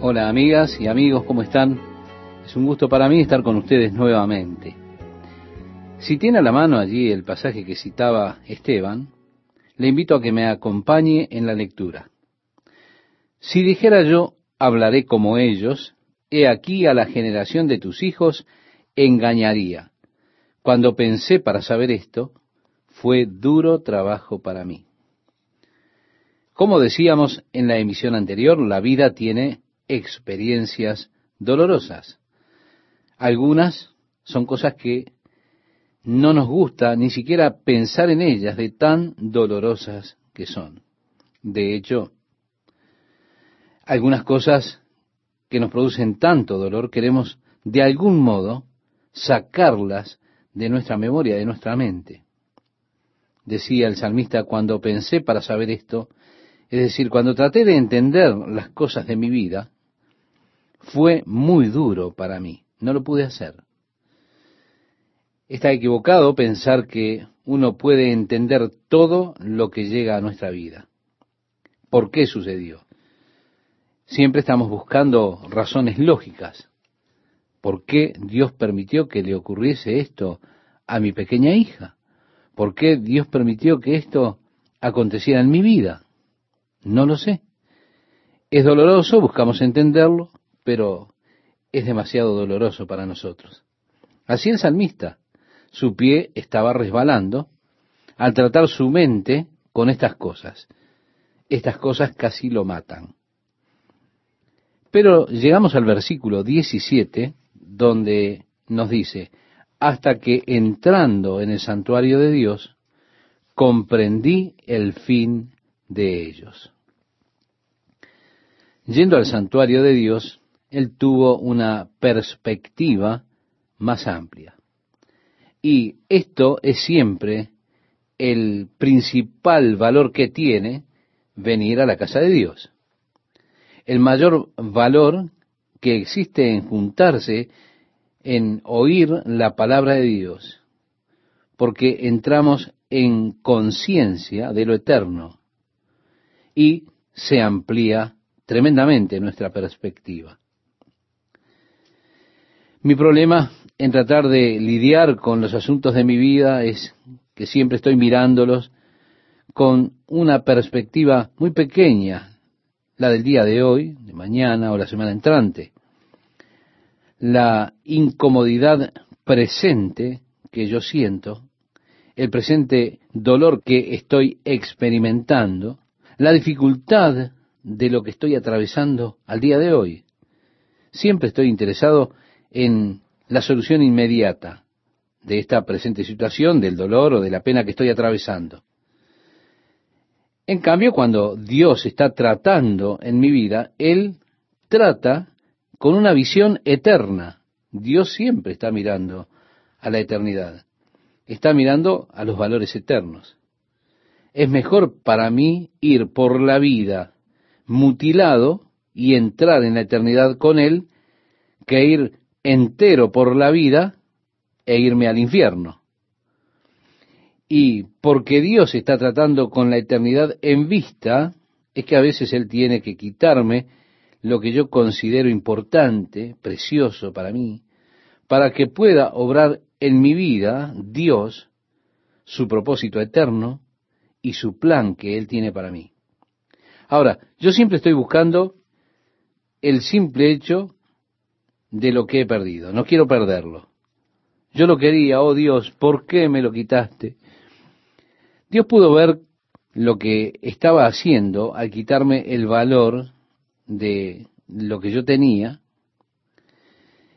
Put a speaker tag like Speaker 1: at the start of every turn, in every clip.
Speaker 1: Hola amigas y amigos, ¿cómo están? Es un gusto para mí estar con ustedes nuevamente. Si tiene a la mano allí el pasaje que citaba Esteban, le invito a que me acompañe en la lectura. Si dijera yo, hablaré como ellos, he aquí a la generación de tus hijos engañaría. Cuando pensé para saber esto, fue duro trabajo para mí. Como decíamos en la emisión anterior, la vida tiene experiencias dolorosas. Algunas son cosas que no nos gusta ni siquiera pensar en ellas de tan dolorosas que son. De hecho, algunas cosas que nos producen tanto dolor queremos de algún modo sacarlas de nuestra memoria, de nuestra mente. Decía el salmista, cuando pensé para saber esto, es decir, cuando traté de entender las cosas de mi vida, fue muy duro para mí. No lo pude hacer. Está equivocado pensar que uno puede entender todo lo que llega a nuestra vida. ¿Por qué sucedió? Siempre estamos buscando razones lógicas. ¿Por qué Dios permitió que le ocurriese esto a mi pequeña hija? ¿Por qué Dios permitió que esto aconteciera en mi vida? No lo sé. Es doloroso, buscamos entenderlo, pero es demasiado doloroso para nosotros. Así el salmista, su pie estaba resbalando al tratar su mente con estas cosas. Estas cosas casi lo matan. Pero llegamos al versículo 17, donde nos dice, hasta que entrando en el santuario de Dios, comprendí el fin de ellos. Yendo al santuario de Dios, él tuvo una perspectiva más amplia. Y esto es siempre el principal valor que tiene venir a la casa de Dios. El mayor valor que existe en juntarse, en oír la palabra de Dios, porque entramos en conciencia de lo eterno y se amplía tremendamente nuestra perspectiva. Mi problema en tratar de lidiar con los asuntos de mi vida es que siempre estoy mirándolos con una perspectiva muy pequeña, la del día de hoy, de mañana o la semana entrante. La incomodidad presente que yo siento, el presente dolor que estoy experimentando, la dificultad de lo que estoy atravesando al día de hoy. Siempre estoy interesado en la solución inmediata de esta presente situación, del dolor o de la pena que estoy atravesando. En cambio, cuando Dios está tratando en mi vida, Él trata con una visión eterna. Dios siempre está mirando a la eternidad. Está mirando a los valores eternos. Es mejor para mí ir por la vida mutilado y entrar en la eternidad con Él que ir entero por la vida e irme al infierno. Y porque Dios está tratando con la eternidad en vista, es que a veces Él tiene que quitarme lo que yo considero importante, precioso para mí, para que pueda obrar en mi vida Dios su propósito eterno y su plan que Él tiene para mí. Ahora, yo siempre estoy buscando el simple hecho de lo que he perdido. No quiero perderlo. Yo lo quería, oh Dios, ¿por qué me lo quitaste? Dios pudo ver lo que estaba haciendo al quitarme el valor de lo que yo tenía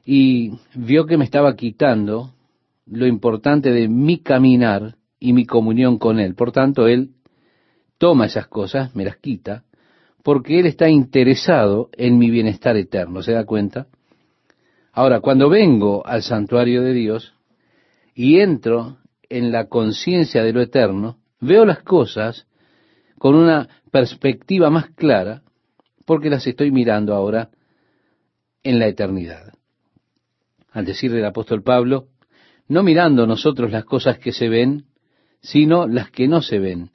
Speaker 1: y vio que me estaba quitando lo importante de mi caminar y mi comunión con Él. Por tanto, Él toma esas cosas, me las quita, porque Él está interesado en mi bienestar eterno. ¿Se da cuenta? Ahora, cuando vengo al santuario de Dios y entro en la conciencia de lo eterno, veo las cosas con una perspectiva más clara porque las estoy mirando ahora en la eternidad. Al decir del apóstol Pablo, no mirando nosotros las cosas que se ven, sino las que no se ven,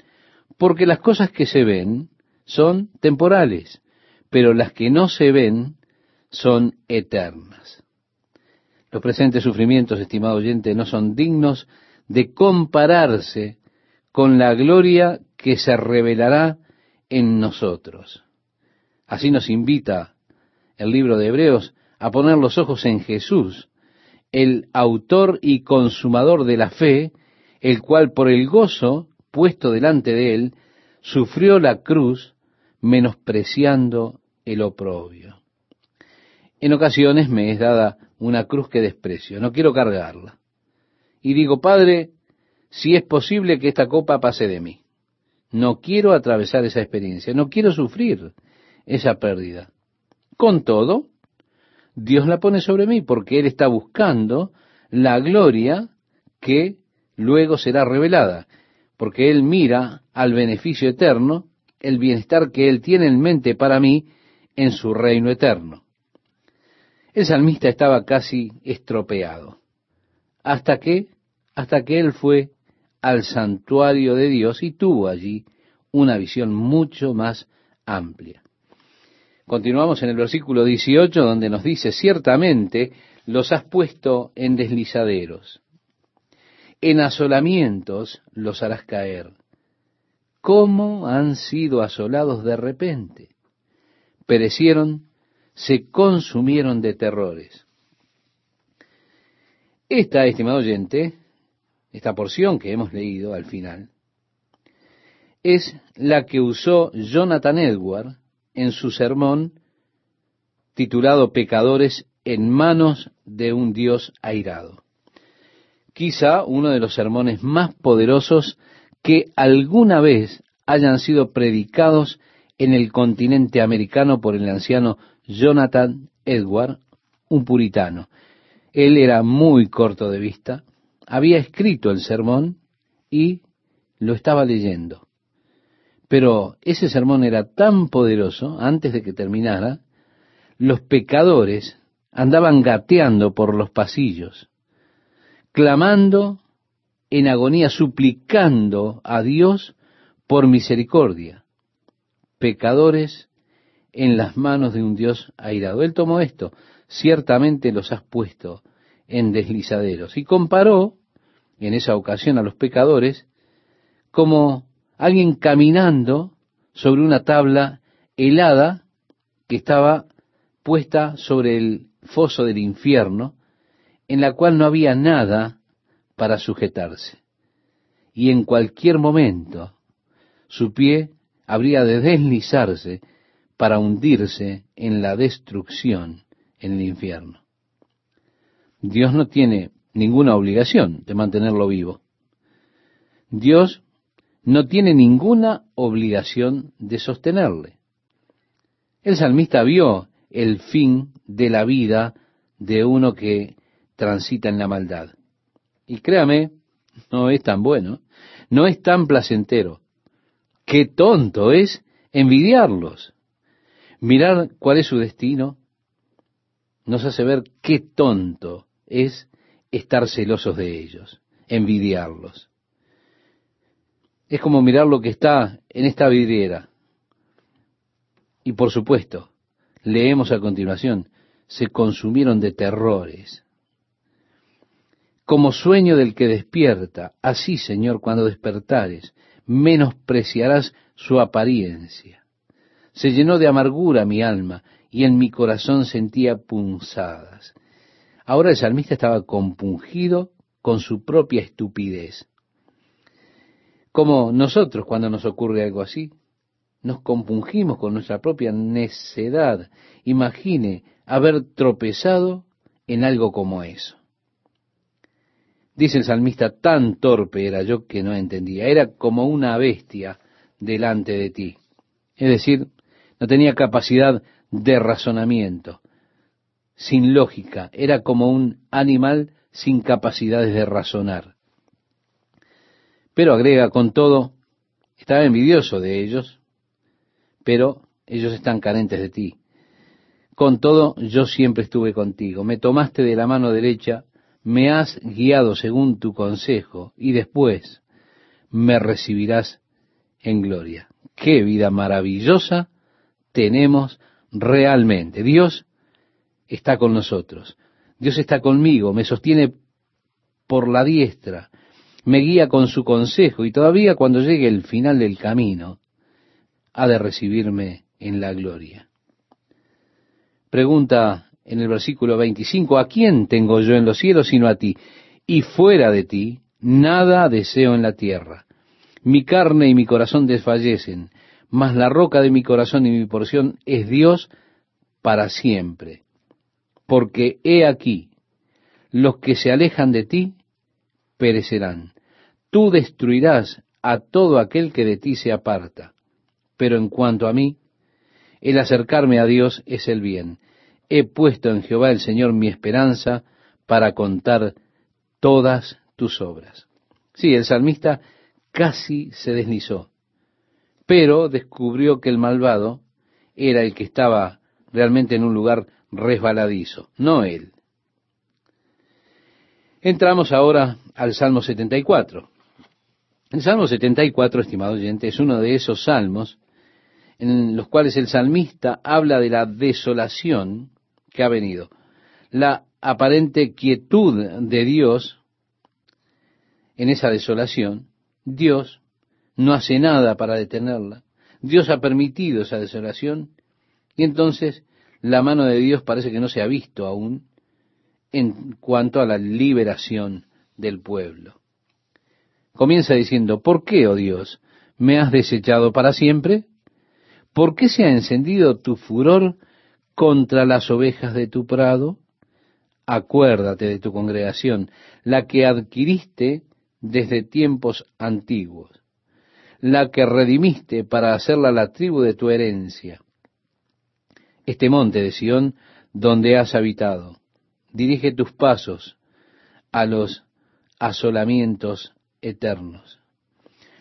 Speaker 1: porque las cosas que se ven son temporales, pero las que no se ven son eternas. Los presentes sufrimientos, estimado oyente, no son dignos de compararse con la gloria que se revelará en nosotros. Así nos invita el libro de Hebreos a poner los ojos en Jesús, el autor y consumador de la fe, el cual por el gozo puesto delante de él, sufrió la cruz, menospreciando el oprobio. En ocasiones me es dada una cruz que desprecio, no quiero cargarla. Y digo, Padre, si es posible que esta copa pase de mí. No quiero atravesar esa experiencia, no quiero sufrir esa pérdida. Con todo, Dios la pone sobre mí porque Él está buscando la gloria que luego será revelada, porque Él mira al beneficio eterno, el bienestar que Él tiene en mente para mí en su reino eterno. El salmista estaba casi estropeado, hasta que, hasta que Él fue al santuario de Dios y tuvo allí una visión mucho más amplia. Continuamos en el versículo 18 donde nos dice, ciertamente los has puesto en deslizaderos, en asolamientos los harás caer. ¿Cómo han sido asolados de repente? Perecieron, se consumieron de terrores. Esta, estimado oyente, esta porción que hemos leído al final, es la que usó Jonathan Edward en su sermón titulado Pecadores en manos de un Dios airado. Quizá uno de los sermones más poderosos que alguna vez hayan sido predicados en el continente americano por el anciano Jonathan Edward, un puritano. Él era muy corto de vista, había escrito el sermón y lo estaba leyendo. Pero ese sermón era tan poderoso, antes de que terminara, los pecadores andaban gateando por los pasillos, clamando en agonía, suplicando a Dios por misericordia. Pecadores en las manos de un Dios airado. Él tomó esto, ciertamente los has puesto en deslizaderos. Y comparó en esa ocasión a los pecadores como alguien caminando sobre una tabla helada que estaba puesta sobre el foso del infierno, en la cual no había nada para sujetarse. Y en cualquier momento su pie habría de deslizarse para hundirse en la destrucción en el infierno. Dios no tiene ninguna obligación de mantenerlo vivo. Dios no tiene ninguna obligación de sostenerle. El salmista vio el fin de la vida de uno que transita en la maldad. Y créame, no es tan bueno, no es tan placentero. Qué tonto es envidiarlos. Mirar cuál es su destino nos hace ver qué tonto es estar celosos de ellos, envidiarlos. Es como mirar lo que está en esta vidriera. Y por supuesto, leemos a continuación, se consumieron de terrores. Como sueño del que despierta, así, Señor, cuando despertares, menospreciarás su apariencia. Se llenó de amargura mi alma y en mi corazón sentía punzadas. Ahora el salmista estaba compungido con su propia estupidez. Como nosotros cuando nos ocurre algo así, nos compungimos con nuestra propia necedad. Imagine haber tropezado en algo como eso. Dice el salmista, tan torpe era yo que no entendía. Era como una bestia delante de ti. Es decir, no tenía capacidad de razonamiento, sin lógica. Era como un animal sin capacidades de razonar. Pero agrega con todo, estaba envidioso de ellos, pero ellos están carentes de ti. Con todo, yo siempre estuve contigo. Me tomaste de la mano derecha, me has guiado según tu consejo, y después me recibirás en gloria. Qué vida maravillosa tenemos realmente. Dios está con nosotros. Dios está conmigo, me sostiene por la diestra, me guía con su consejo y todavía cuando llegue el final del camino, ha de recibirme en la gloria. Pregunta en el versículo 25, ¿a quién tengo yo en los cielos sino a ti? Y fuera de ti, nada deseo en la tierra. Mi carne y mi corazón desfallecen, mas la roca de mi corazón y mi porción es Dios para siempre. Porque he aquí, los que se alejan de ti perecerán. Tú destruirás a todo aquel que de ti se aparta. Pero en cuanto a mí, el acercarme a Dios es el bien. He puesto en Jehová el Señor mi esperanza para contar todas tus obras. Sí, el salmista casi se deslizó, pero descubrió que el malvado era el que estaba realmente en un lugar resbaladizo, no él. Entramos ahora al Salmo 74. El Salmo 74, estimado oyente, es uno de esos salmos en los cuales el salmista habla de la desolación que ha venido, la aparente quietud de Dios en esa desolación, Dios no hace nada para detenerla, Dios ha permitido esa desolación y entonces la mano de Dios parece que no se ha visto aún en cuanto a la liberación del pueblo. Comienza diciendo, ¿por qué, oh Dios, me has desechado para siempre? ¿Por qué se ha encendido tu furor contra las ovejas de tu prado? Acuérdate de tu congregación, la que adquiriste desde tiempos antiguos, la que redimiste para hacerla la tribu de tu herencia. Este monte de Sión donde has habitado, dirige tus pasos a los asolamientos eternos,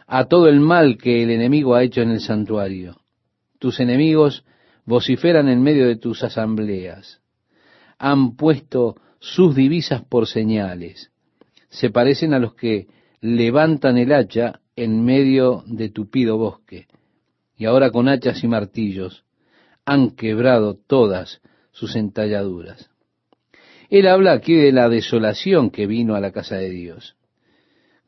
Speaker 1: a todo el mal que el enemigo ha hecho en el santuario tus enemigos vociferan en medio de tus asambleas. Han puesto sus divisas por señales. Se parecen a los que levantan el hacha en medio de tupido bosque. Y ahora con hachas y martillos han quebrado todas sus entalladuras. Él habla aquí de la desolación que vino a la casa de Dios.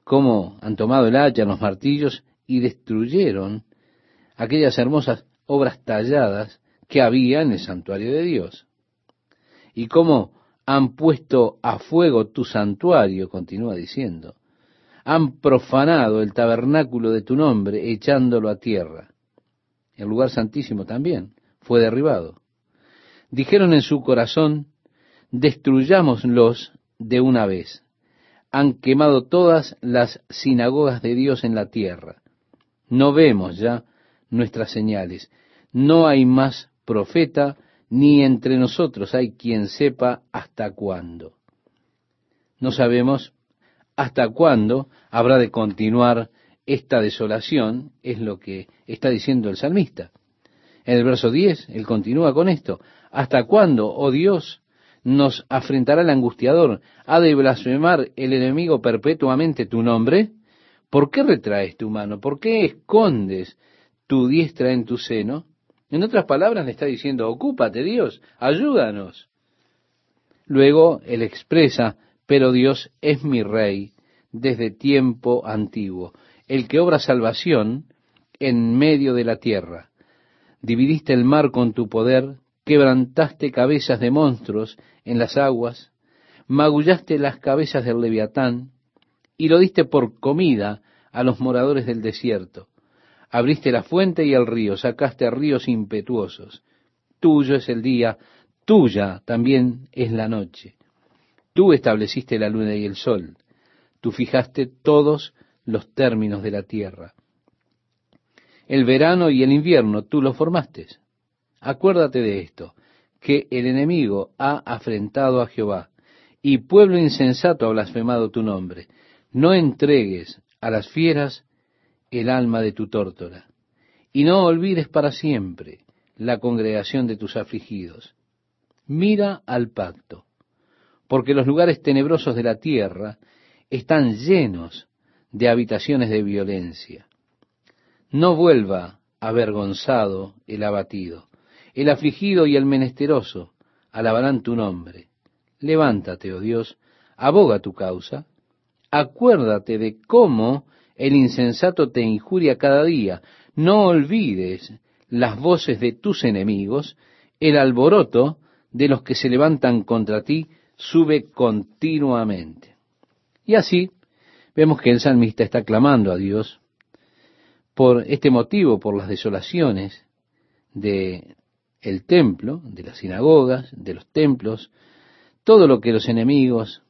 Speaker 1: Cómo han tomado el hacha, los martillos y destruyeron aquellas hermosas obras talladas que había en el santuario de Dios. Y cómo han puesto a fuego tu santuario, continúa diciendo. Han profanado el tabernáculo de tu nombre, echándolo a tierra. El lugar santísimo también fue derribado. Dijeron en su corazón, destruyámoslos de una vez. Han quemado todas las sinagogas de Dios en la tierra. No vemos ya nuestras señales. No hay más profeta, ni entre nosotros hay quien sepa hasta cuándo. No sabemos hasta cuándo habrá de continuar esta desolación, es lo que está diciendo el salmista. En el verso 10, él continúa con esto. ¿Hasta cuándo, oh Dios, nos afrentará el angustiador? ¿Ha de blasfemar el enemigo perpetuamente tu nombre? ¿Por qué retraes tu mano? ¿Por qué escondes tu diestra en tu seno. En otras palabras le está diciendo, ocúpate Dios, ayúdanos. Luego él expresa, pero Dios es mi rey desde tiempo antiguo, el que obra salvación en medio de la tierra. Dividiste el mar con tu poder, quebrantaste cabezas de monstruos en las aguas, magullaste las cabezas del leviatán, y lo diste por comida a los moradores del desierto. Abriste la fuente y el río, sacaste ríos impetuosos. Tuyo es el día, tuya también es la noche. Tú estableciste la luna y el sol. Tú fijaste todos los términos de la tierra. El verano y el invierno tú los formaste. Acuérdate de esto, que el enemigo ha afrentado a Jehová, y pueblo insensato ha blasfemado tu nombre. No entregues a las fieras el alma de tu tórtola, y no olvides para siempre la congregación de tus afligidos. Mira al pacto, porque los lugares tenebrosos de la tierra están llenos de habitaciones de violencia. No vuelva avergonzado el abatido, El afligido y el menesteroso alabarán tu nombre. Levántate, oh Dios, aboga tu causa. Acuérdate de cómo el insensato te injuria cada día. No olvides las voces de tus enemigos, el alboroto de los que se levantan contra ti sube continuamente. Y así vemos que el salmista está clamando a Dios por este motivo, por las desolaciones de el templo, de las sinagogas, de los templos, todo lo que los enemigos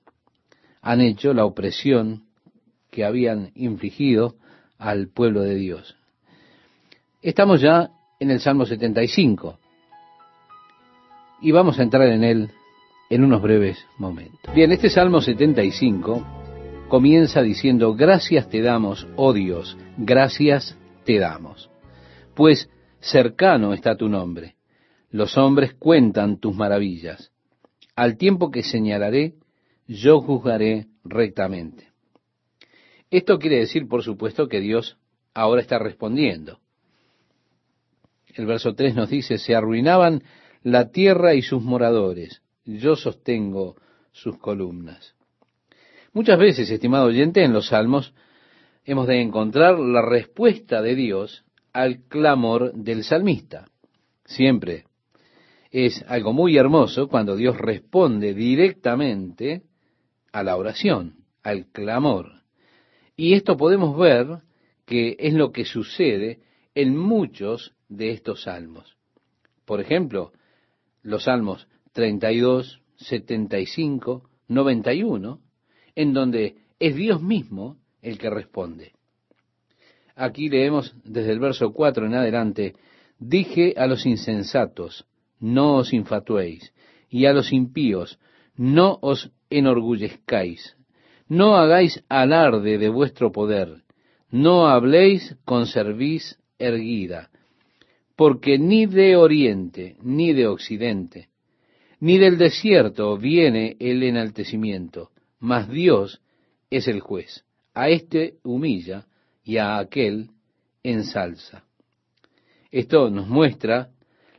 Speaker 1: han hecho, la opresión que habían infligido al pueblo de Dios. Estamos ya en el Salmo 75 y vamos a entrar en él en unos breves momentos. Bien, este Salmo 75 comienza diciendo, gracias te damos, oh Dios, gracias te damos, pues cercano está tu nombre. Los hombres cuentan tus maravillas. Al tiempo que señalaré, yo juzgaré rectamente. Esto quiere decir, por supuesto, que Dios ahora está respondiendo. El verso 3 nos dice, se arruinaban la tierra y sus moradores, yo sostengo sus columnas. Muchas veces, estimado oyente, en los salmos hemos de encontrar la respuesta de Dios al clamor del salmista. Siempre es algo muy hermoso cuando Dios responde directamente a la oración, al clamor. Y esto podemos ver que es lo que sucede en muchos de estos salmos. Por ejemplo, los salmos 32, 75, 91, en donde es Dios mismo el que responde. Aquí leemos desde el verso 4 en adelante, dije a los insensatos, no os infatuéis, y a los impíos, no os enorgullezcáis, no hagáis alarde de vuestro poder, no habléis con cerviz erguida, porque ni de oriente, ni de occidente, ni del desierto viene el enaltecimiento, mas Dios es el juez. A éste humilla y a aquel ensalza. Esto nos muestra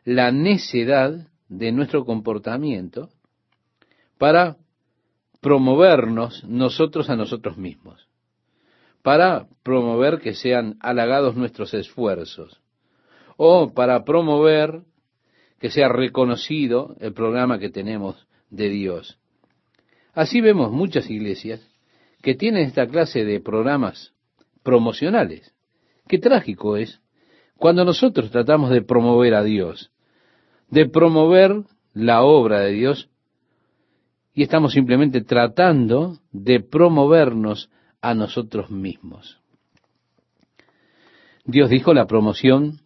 Speaker 1: la necedad de nuestro comportamiento para promovernos nosotros a nosotros mismos, para promover que sean halagados nuestros esfuerzos, o para promover que sea reconocido el programa que tenemos de Dios. Así vemos muchas iglesias que tienen esta clase de programas promocionales. Qué trágico es cuando nosotros tratamos de promover a Dios, de promover la obra de Dios, y estamos simplemente tratando de promovernos a nosotros mismos. Dios dijo la promoción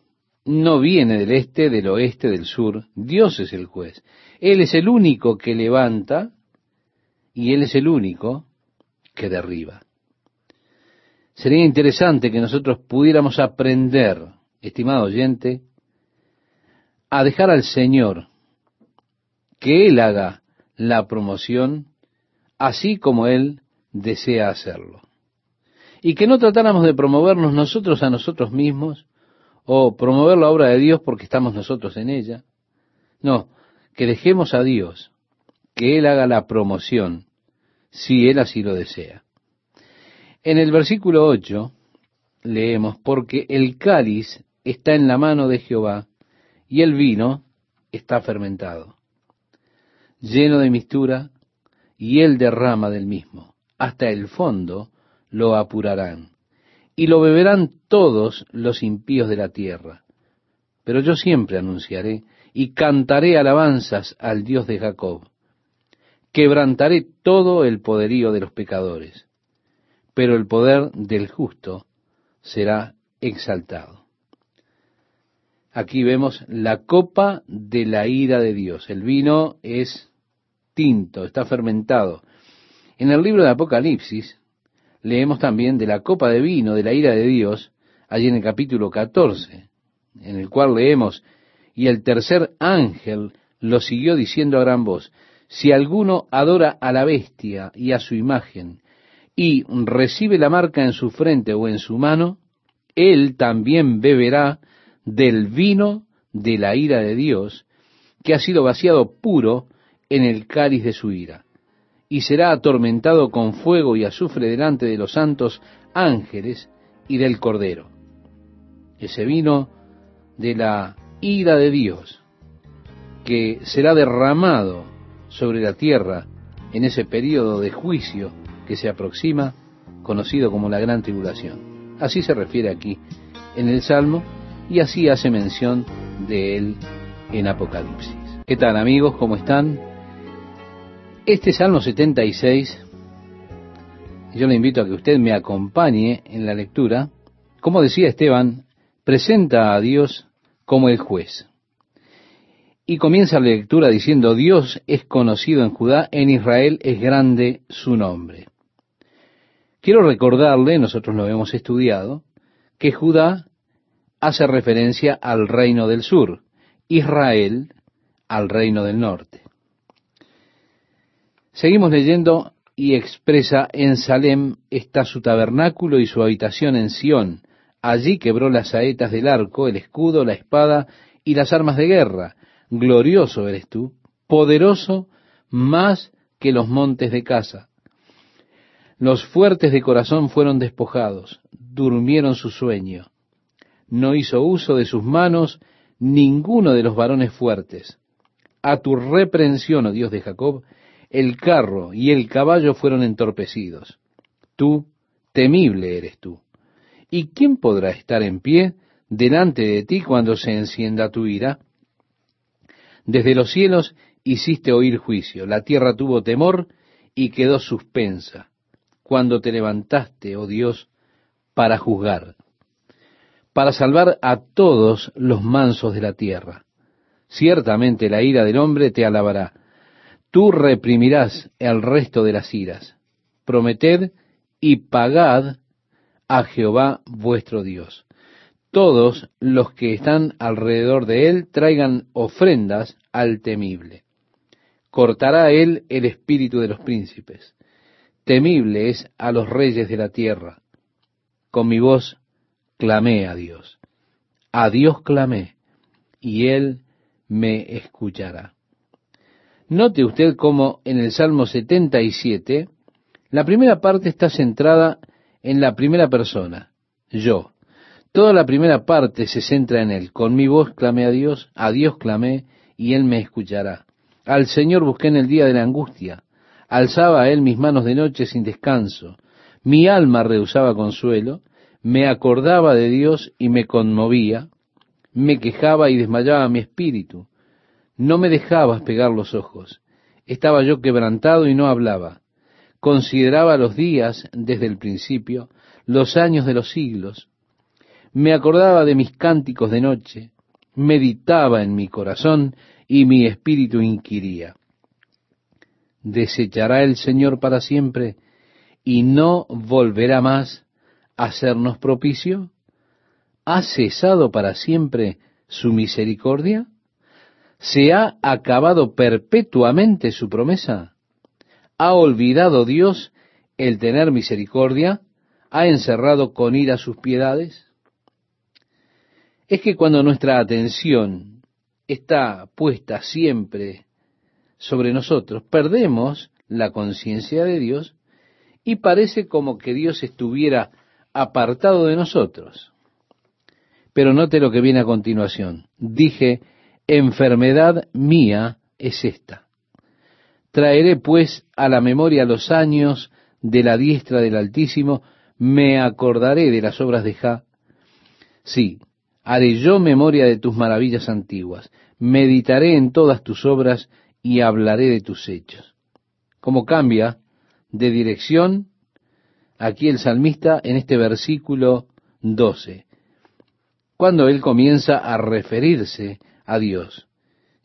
Speaker 1: no viene del este, del oeste, del sur. Dios es el juez. Él es el único que levanta y Él es el único que derriba. Sería interesante que nosotros pudiéramos aprender, estimado oyente, a dejar al Señor que Él haga la promoción así como Él desea hacerlo. Y que no tratáramos de promovernos nosotros a nosotros mismos, o promover la obra de Dios porque estamos nosotros en ella. No, que dejemos a Dios que Él haga la promoción, si Él así lo desea. En el versículo 8 leemos, porque el cáliz está en la mano de Jehová y el vino está fermentado, lleno de mistura, y Él derrama del mismo, hasta el fondo lo apurarán y lo beberán todos los impíos de la tierra. Pero yo siempre anunciaré y cantaré alabanzas al Dios de Jacob. Quebrantaré todo el poderío de los pecadores, pero el poder del justo será exaltado. Aquí vemos la copa de la ira de Dios. El vino es tinto, está fermentado. En el libro de Apocalipsis leemos también de la copa de vino de la ira de Dios, allí en el capítulo 14, en el cual leemos, y el tercer ángel lo siguió diciendo a gran voz, si alguno adora a la bestia y a su imagen, y recibe la marca en su frente o en su mano, él también beberá del vino de la ira de Dios, que ha sido vaciado puro en el cáliz de su ira, y será atormentado con fuego y azufre delante de los santos ángeles y del Cordero. Ese vino de la ira de Dios, que será derramado sobre la tierra en ese periodo de juicio que se aproxima, conocido como la gran tribulación. Así se refiere aquí en el Salmo y así hace mención de él en Apocalipsis. ¿Qué tal amigos? ¿Cómo están? Este Salmo 76, yo le invito a que usted me acompañe en la lectura. Como decía Esteban, presenta a Dios como el juez. Y comienza la lectura diciendo, Dios es conocido en Judá, en Israel es grande su nombre. Quiero recordarle, nosotros lo hemos estudiado, que Judá hace referencia al reino del sur, Israel al reino del norte. Seguimos leyendo y expresa en Salem está su tabernáculo y su habitación en Sión. Allí quebró las saetas del arco, el escudo, la espada y las armas de guerra glorioso eres tú, poderoso más que los montes de casa. Los fuertes de corazón fueron despojados, durmieron su sueño. No hizo uso de sus manos ninguno de los varones fuertes. A tu reprensión, oh Dios de Jacob, el carro y el caballo fueron entorpecidos. Tú, temible eres tú. ¿Y quién podrá estar en pie delante de ti cuando se encienda tu ira? Desde los cielos hiciste oír juicio, la tierra tuvo temor y quedó suspensa, cuando te levantaste, oh Dios, para juzgar, para salvar a todos los mansos de la tierra. Ciertamente la ira del hombre te alabará. Tú reprimirás el resto de las iras. Prometed y pagad a Jehová vuestro Dios todos los que están alrededor de él traigan ofrendas al temible. Cortará él el espíritu de los príncipes. Temible es a los reyes de la tierra. Con mi voz clamé a Dios. A Dios clamé, y él me escuchará. Note usted cómo en el Salmo 77, la primera parte está centrada en la primera persona, yo. Toda la primera parte se centra en Él. Con mi voz clamé a Dios, a Dios clamé, y Él me escuchará. Al Señor busqué en el día de la angustia. Alzaba a Él mis manos de noche sin descanso. Mi alma rehusaba consuelo. Me acordaba de Dios y me conmovía. Me quejaba y desmayaba mi espíritu. No me dejabas pegar los ojos. Estaba yo quebrantado y no hablaba. Consideraba los días desde el principio, los años de los siglos me acordaba de mis cánticos de noche, meditaba en mi corazón y mi espíritu inquiría. ¿Desechará el Señor para siempre y no volverá más a hacernos propicio? ¿Ha cesado para siempre su misericordia? ¿Se ha acabado perpetuamente su promesa? ¿Ha olvidado Dios el tener misericordia? ¿Ha encerrado con ira sus piedades? es que cuando nuestra atención está puesta siempre sobre nosotros, perdemos la conciencia de Dios y parece como que Dios estuviera apartado de nosotros. Pero note lo que viene a continuación. Dije, enfermedad mía es esta. Traeré pues a la memoria los años de la diestra del Altísimo, me acordaré de las obras de Ja. Sí, haré yo memoria de tus maravillas antiguas, meditaré en todas tus obras y hablaré de tus hechos. Como cambia de dirección aquí el salmista en este versículo 12, cuando él comienza a referirse a Dios.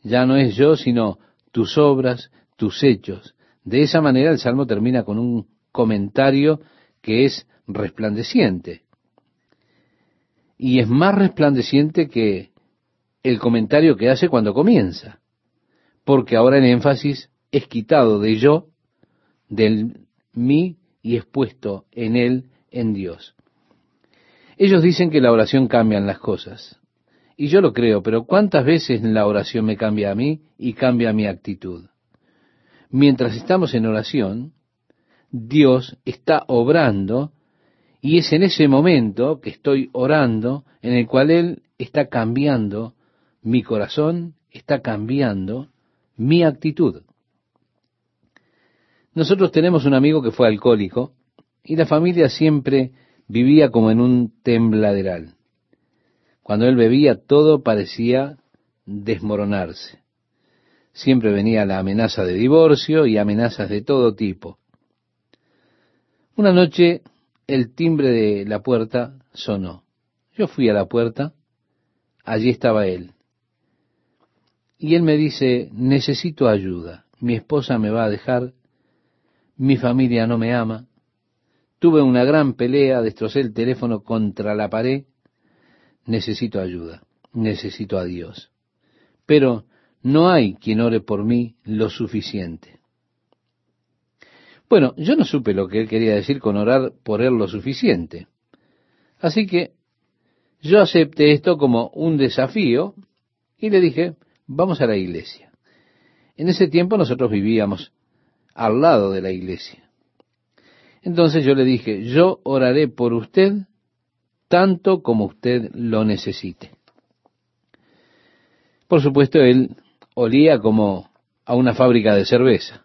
Speaker 1: Ya no es yo, sino tus obras, tus hechos. De esa manera el salmo termina con un comentario que es resplandeciente y es más resplandeciente que el comentario que hace cuando comienza, porque ahora el énfasis es quitado de yo, del mí, y es puesto en él, en Dios. Ellos dicen que la oración cambia las cosas, Y yo lo creo, pero ¿cuántas veces la oración me cambia a mí y cambia mi actitud? Mientras estamos en oración, Dios está obrando y es en ese momento que estoy orando en el cual Él está cambiando mi corazón, está cambiando mi actitud. Nosotros tenemos un amigo que fue alcohólico y la familia siempre vivía como en un tembladeral. Cuando él bebía todo parecía desmoronarse. Siempre venía la amenaza de divorcio y amenazas de todo tipo. Una noche el timbre de la puerta sonó. Yo fui a la puerta, allí estaba él. Y él me dice, necesito ayuda, mi esposa me va a dejar, mi familia no me ama, tuve una gran pelea, destrocé el teléfono contra la pared, necesito ayuda, necesito a Dios. Pero no hay quien ore por mí lo suficiente. Bueno, yo no supe lo que él quería decir con orar por él lo suficiente. Así que yo acepté esto como un desafío y le dije, vamos a la iglesia. En ese tiempo nosotros vivíamos al lado de la iglesia. Entonces yo le dije, yo oraré por usted tanto como usted lo necesite. Por supuesto, él olía como a una fábrica de cerveza.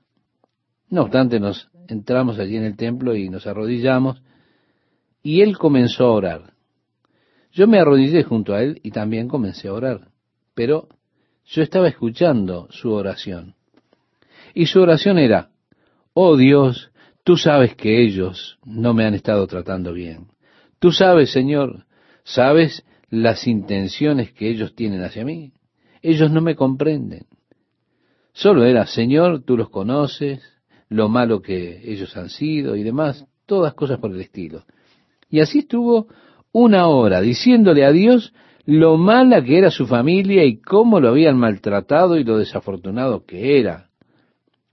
Speaker 1: No obstante, nos entramos allí en el templo y nos arrodillamos, y él comenzó a orar. Yo me arrodillé junto a él y también comencé a orar, pero yo estaba escuchando su oración. Y su oración era, oh Dios, tú sabes que ellos no me han estado tratando bien. Tú sabes, Señor, sabes las intenciones que ellos tienen hacia mí. Ellos no me comprenden. Solo era, Señor, tú los conoces, lo malo que ellos han sido y demás, todas cosas por el estilo. Y así estuvo una hora diciéndole a Dios lo mala que era su familia y cómo lo habían maltratado y lo desafortunado que era.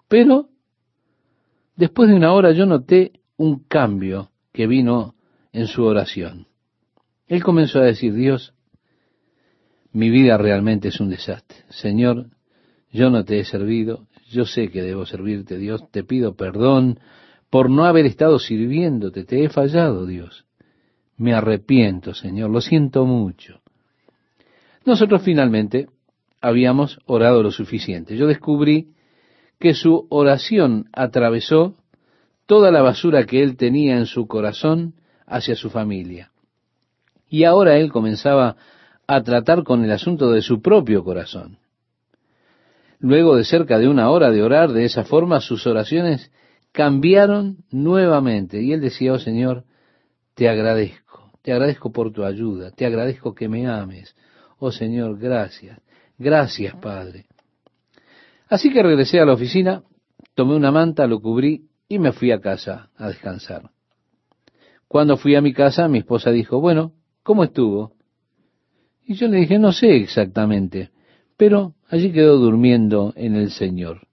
Speaker 1: Pero después de una hora yo noté un cambio que vino en su oración. Él comenzó a decir, Dios, mi vida realmente es un desastre. Señor, yo no te he servido, yo sé que debo servirte, Dios, te pido perdón por no haber estado sirviéndote, te he fallado, Dios. Me arrepiento, Señor, lo siento mucho. Nosotros finalmente habíamos orado lo suficiente. Yo descubrí que su oración atravesó toda la basura que él tenía en su corazón hacia su familia. Y ahora él comenzaba a tratar con el asunto de su propio corazón. Luego de cerca de una hora de orar de esa forma, sus oraciones cambiaron nuevamente. Y él decía, oh Señor, te agradezco, te agradezco por tu ayuda, te agradezco que me ames. Oh Señor, gracias, gracias Padre. Así que regresé a la oficina, tomé una manta, lo cubrí y me fui a casa a descansar. Cuando fui a mi casa, mi esposa dijo, bueno, ¿cómo estuvo? Y yo le dije, no sé exactamente, pero allí quedó durmiendo en el Señor.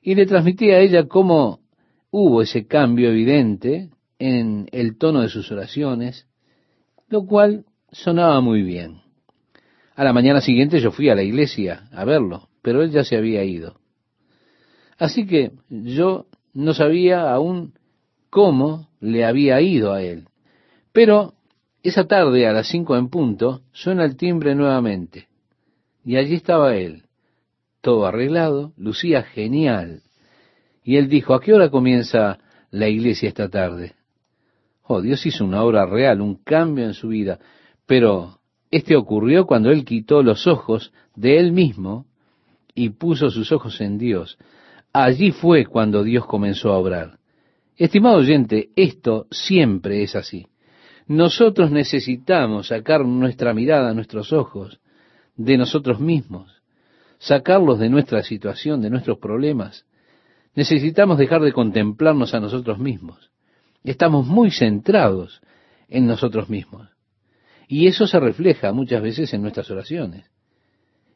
Speaker 1: Y le transmití a ella cómo hubo ese cambio evidente en el tono de sus oraciones, lo cual sonaba muy bien. A la mañana siguiente yo fui a la iglesia a verlo, pero él ya se había ido. Así que yo no sabía aún cómo le había ido a él. Pero esa tarde a las cinco en punto suena el timbre nuevamente. Y allí estaba él, todo arreglado, lucía genial. Y él dijo, ¿a qué hora comienza la iglesia esta tarde? Oh, Dios hizo una obra real, un cambio en su vida. Pero este ocurrió cuando él quitó los ojos de él mismo y puso sus ojos en Dios. Allí fue cuando Dios comenzó a obrar. Estimado oyente, esto siempre es así. Nosotros necesitamos sacar nuestra mirada, nuestros ojos, de nosotros mismos, sacarlos de nuestra situación, de nuestros problemas. Necesitamos dejar de contemplarnos a nosotros mismos. Estamos muy centrados en nosotros mismos. Y eso se refleja muchas veces en nuestras oraciones.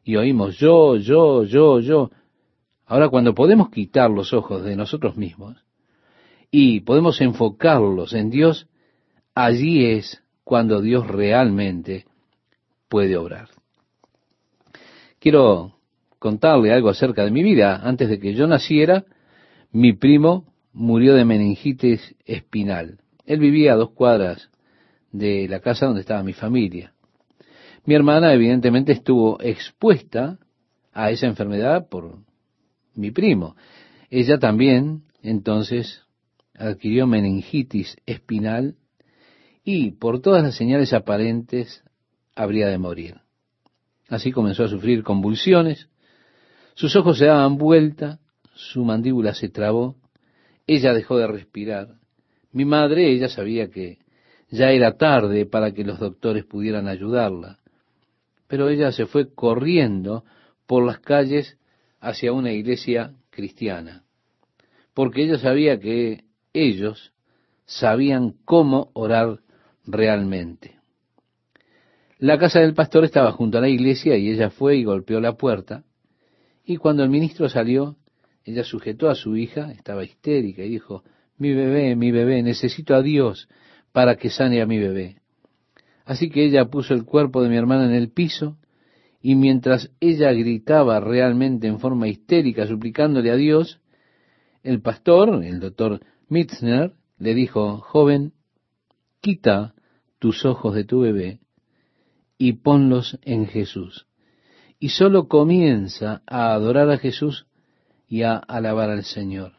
Speaker 1: Y oímos yo, yo, yo, yo. Ahora, cuando podemos quitar los ojos de nosotros mismos y podemos enfocarlos en Dios, allí es cuando Dios realmente puede obrar. Quiero contarle algo acerca de mi vida. Antes de que yo naciera, mi primo murió de meningitis espinal. Él vivía a dos cuadras de la casa donde estaba mi familia. Mi hermana evidentemente estuvo expuesta a esa enfermedad por mi primo. Ella también entonces adquirió meningitis espinal y por todas las señales aparentes habría de morir. Así comenzó a sufrir convulsiones, sus ojos se daban vuelta, su mandíbula se trabó, ella dejó de respirar. Mi madre, ella sabía que ya era tarde para que los doctores pudieran ayudarla, pero ella se fue corriendo por las calles hacia una iglesia cristiana, porque ella sabía que ellos sabían cómo orar realmente. La casa del pastor estaba junto a la iglesia y ella fue y golpeó la puerta. Y cuando el ministro salió, ella sujetó a su hija, estaba histérica, y dijo, mi bebé, mi bebé, necesito a Dios para que sane a mi bebé. Así que ella puso el cuerpo de mi hermana en el piso, y mientras ella gritaba realmente en forma histérica, suplicándole a Dios, el pastor, el doctor Mitzner, le dijo, joven, quita tus ojos de tu bebé y ponlos en Jesús. Y solo comienza a adorar a Jesús y a alabar al Señor.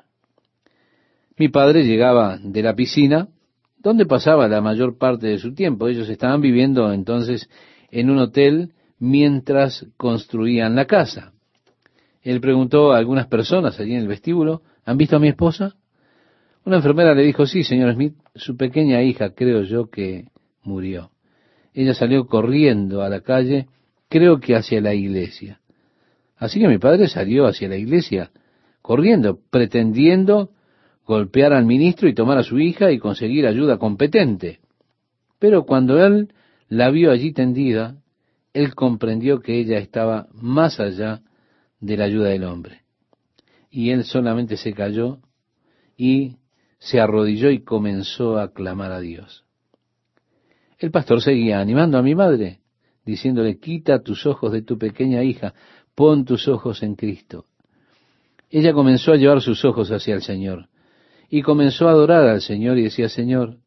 Speaker 1: Mi padre llegaba de la piscina, donde pasaba la mayor parte de su tiempo. Ellos estaban viviendo entonces en un hotel mientras construían la casa. Él preguntó a algunas personas allí en el vestíbulo, ¿han visto a mi esposa? Una enfermera le dijo, sí, señor Smith, su pequeña hija creo yo que murió. Ella salió corriendo a la calle, creo que hacia la iglesia. Así que mi padre salió hacia la iglesia, corriendo, pretendiendo golpear al ministro y tomar a su hija y conseguir ayuda competente. Pero cuando él la vio allí tendida, él comprendió que ella estaba más allá de la ayuda del hombre. Y él solamente se cayó y se arrodilló y comenzó a clamar a Dios. El pastor seguía animando a mi madre, diciéndole, quita tus ojos de tu pequeña hija, pon tus ojos en Cristo. Ella comenzó a llevar sus ojos hacia el Señor y comenzó a adorar al Señor y decía, Señor,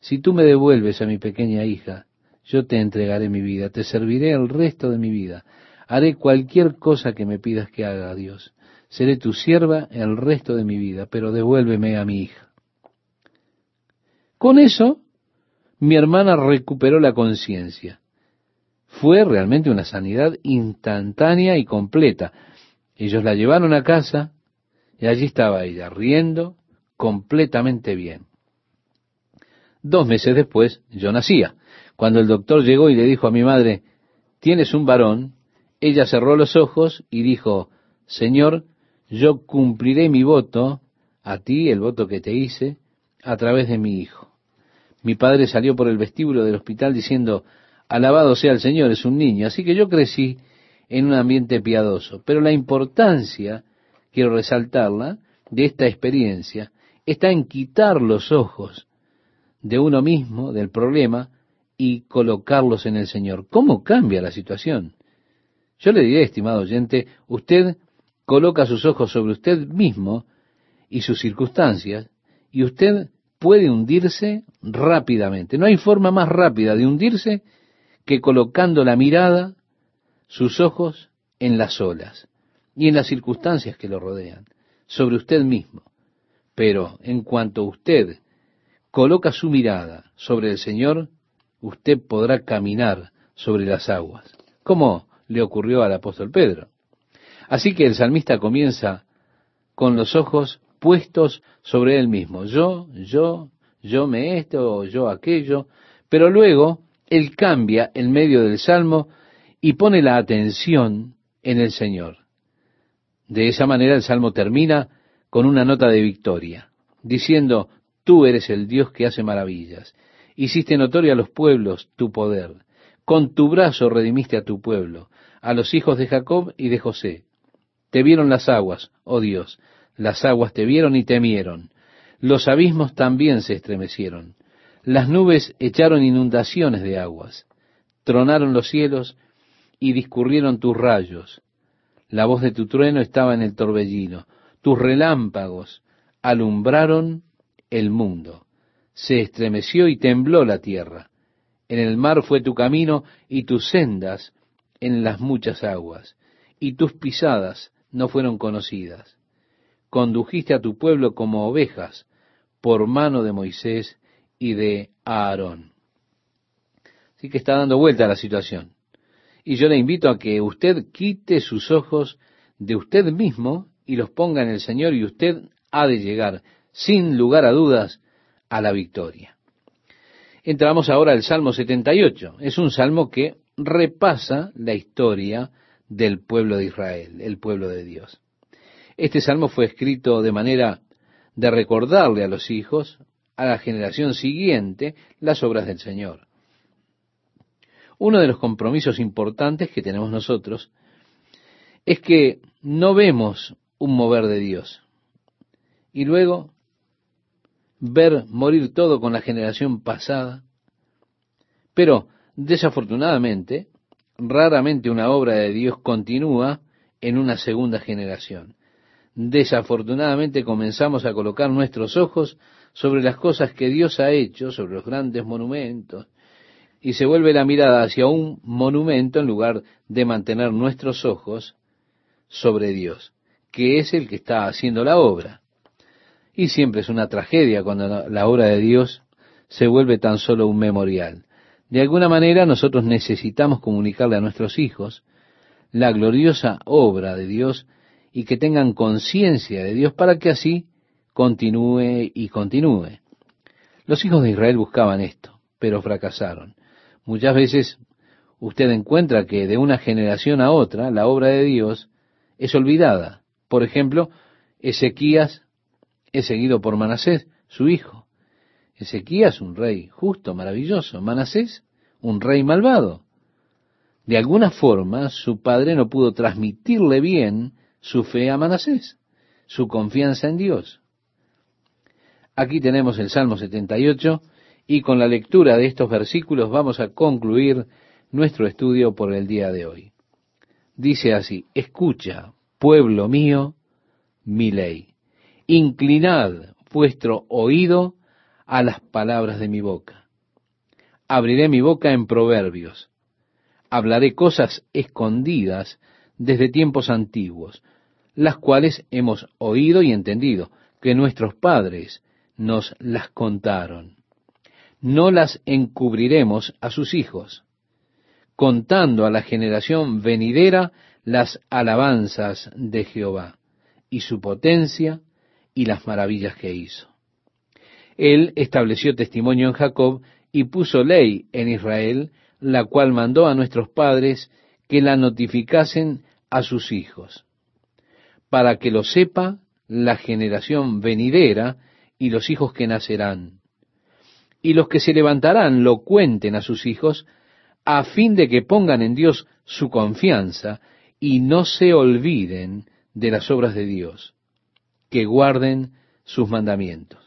Speaker 1: si tú me devuelves a mi pequeña hija, yo te entregaré mi vida, te serviré el resto de mi vida, haré cualquier cosa que me pidas que haga, Dios. Seré tu sierva el resto de mi vida, pero devuélveme a mi hija. Con eso, mi hermana recuperó la conciencia. Fue realmente una sanidad instantánea y completa. Ellos la llevaron a casa y allí estaba ella, riendo completamente bien. Dos meses después yo nacía. Cuando el doctor llegó y le dijo a mi madre, tienes un varón, ella cerró los ojos y dijo, Señor, yo cumpliré mi voto, a ti el voto que te hice, a través de mi hijo. Mi padre salió por el vestíbulo del hospital diciendo, alabado sea el Señor, es un niño. Así que yo crecí en un ambiente piadoso. Pero la importancia, quiero resaltarla, de esta experiencia está en quitar los ojos de uno mismo, del problema, y colocarlos en el Señor. ¿Cómo cambia la situación? Yo le diré, estimado oyente, usted coloca sus ojos sobre usted mismo y sus circunstancias, y usted puede hundirse rápidamente. No hay forma más rápida de hundirse que colocando la mirada, sus ojos en las olas y en las circunstancias que lo rodean, sobre usted mismo. Pero en cuanto usted coloca su mirada sobre el Señor, usted podrá caminar sobre las aguas, como le ocurrió al apóstol Pedro. Así que el salmista comienza con los ojos puestos sobre él mismo. Yo, yo, yo me esto, yo aquello, pero luego él cambia en medio del salmo y pone la atención en el Señor. De esa manera el salmo termina con una nota de victoria, diciendo, tú eres el Dios que hace maravillas, hiciste notoria a los pueblos tu poder, con tu brazo redimiste a tu pueblo, a los hijos de Jacob y de José. Te vieron las aguas, oh Dios, las aguas te vieron y temieron, los abismos también se estremecieron, las nubes echaron inundaciones de aguas, tronaron los cielos y discurrieron tus rayos. La voz de tu trueno estaba en el torbellino. Tus relámpagos alumbraron el mundo. Se estremeció y tembló la tierra. En el mar fue tu camino y tus sendas en las muchas aguas, y tus pisadas no fueron conocidas. Condujiste a tu pueblo como ovejas por mano de Moisés y de Aarón. Así que está dando vuelta la situación. Y yo le invito a que usted quite sus ojos de usted mismo y los ponga en el Señor y usted ha de llegar, sin lugar a dudas, a la victoria. Entramos ahora al Salmo 78. Es un salmo que repasa la historia del pueblo de Israel, el pueblo de Dios. Este salmo fue escrito de manera de recordarle a los hijos, a la generación siguiente, las obras del Señor. Uno de los compromisos importantes que tenemos nosotros es que no vemos un mover de Dios. Y luego ver morir todo con la generación pasada. Pero, desafortunadamente, raramente una obra de Dios continúa en una segunda generación. Desafortunadamente comenzamos a colocar nuestros ojos sobre las cosas que Dios ha hecho, sobre los grandes monumentos, y se vuelve la mirada hacia un monumento en lugar de mantener nuestros ojos sobre Dios, que es el que está haciendo la obra. Y siempre es una tragedia cuando la obra de Dios se vuelve tan solo un memorial. De alguna manera nosotros necesitamos comunicarle a nuestros hijos la gloriosa obra de Dios y que tengan conciencia de Dios para que así continúe y continúe. Los hijos de Israel buscaban esto, pero fracasaron. Muchas veces usted encuentra que de una generación a otra la obra de Dios es olvidada. Por ejemplo, Ezequías es seguido por Manasés, su hijo. Ezequías, un rey justo, maravilloso. Manasés, un rey malvado. De alguna forma, su padre no pudo transmitirle bien su fe a Manasés, su confianza en Dios. Aquí tenemos el Salmo 78 y con la lectura de estos versículos vamos a concluir nuestro estudio por el día de hoy. Dice así, escucha, pueblo mío, mi ley. Inclinad vuestro oído a las palabras de mi boca. Abriré mi boca en proverbios. Hablaré cosas escondidas desde tiempos antiguos, las cuales hemos oído y entendido, que nuestros padres nos las contaron. No las encubriremos a sus hijos, contando a la generación venidera las alabanzas de Jehová y su potencia y las maravillas que hizo. Él estableció testimonio en Jacob y puso ley en Israel, la cual mandó a nuestros padres que la notificasen a sus hijos, para que lo sepa la generación venidera y los hijos que nacerán. Y los que se levantarán lo cuenten a sus hijos, a fin de que pongan en Dios su confianza y no se olviden de las obras de Dios que guarden sus mandamientos.